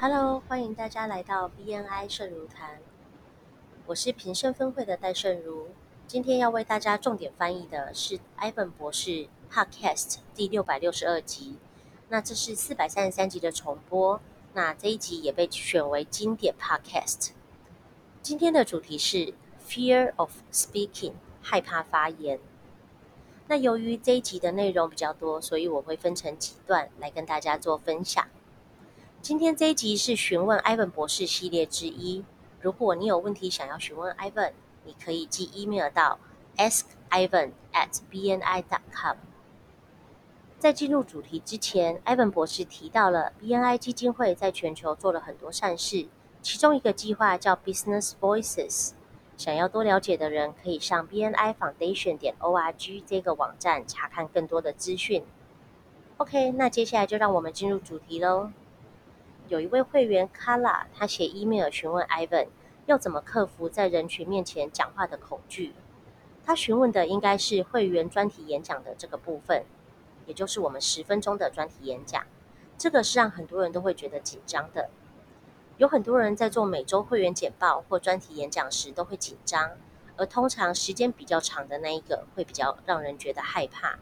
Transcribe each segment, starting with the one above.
Hello，欢迎大家来到 BNI 盛如谈，我是平生分会的戴盛如。今天要为大家重点翻译的是 Ivan 博士 Podcast 第六百六十二集。那这是四百三十三集的重播，那这一集也被选为经典 Podcast。今天的主题是 Fear of Speaking，害怕发言。那由于这一集的内容比较多，所以我会分成几段来跟大家做分享。今天这一集是询问 Ivan 博士系列之一。如果你有问题想要询问 Ivan，你可以寄 email 到 ask ivan at bni dot com。在进入主题之前，Ivan 博士提到了 BNI 基金会在全球做了很多善事，其中一个计划叫 Business Voices。想要多了解的人，可以上 BNI Foundation 点 org 这个网站查看更多的资讯。OK，那接下来就让我们进入主题喽。有一位会员 Kala，他写 email 询问 Ivan 要怎么克服在人群面前讲话的恐惧。他询问的应该是会员专题演讲的这个部分，也就是我们十分钟的专题演讲。这个是让很多人都会觉得紧张的。有很多人在做每周会员简报或专题演讲时都会紧张，而通常时间比较长的那一个会比较让人觉得害怕。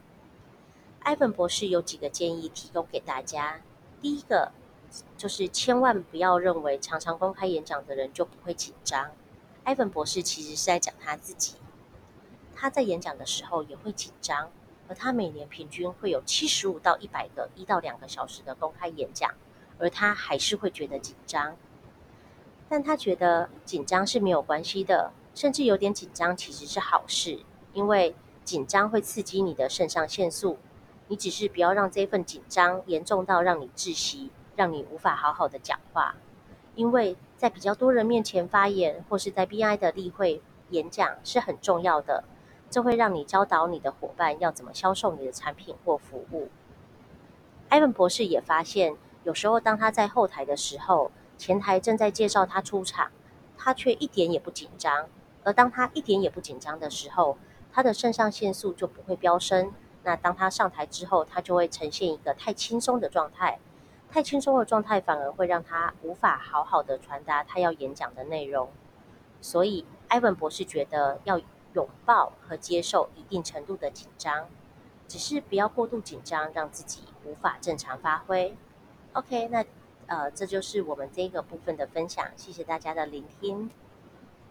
Ivan 博士有几个建议提供给大家。第一个。就是千万不要认为常常公开演讲的人就不会紧张。艾文博士其实是在讲他自己，他在演讲的时候也会紧张，而他每年平均会有七十五到一百个一到两个小时的公开演讲，而他还是会觉得紧张。但他觉得紧张是没有关系的，甚至有点紧张其实是好事，因为紧张会刺激你的肾上腺素，你只是不要让这份紧张严重到让你窒息。让你无法好好的讲话，因为在比较多人面前发言，或是在 BI 的例会演讲是很重要的。这会让你教导你的伙伴要怎么销售你的产品或服务。艾文博士也发现，有时候当他在后台的时候，前台正在介绍他出场，他却一点也不紧张。而当他一点也不紧张的时候，他的肾上腺素就不会飙升。那当他上台之后，他就会呈现一个太轻松的状态。太轻松的状态反而会让他无法好好的传达他要演讲的内容，所以艾文博士觉得要拥抱和接受一定程度的紧张，只是不要过度紧张，让自己无法正常发挥。OK，那呃这就是我们这个部分的分享，谢谢大家的聆听。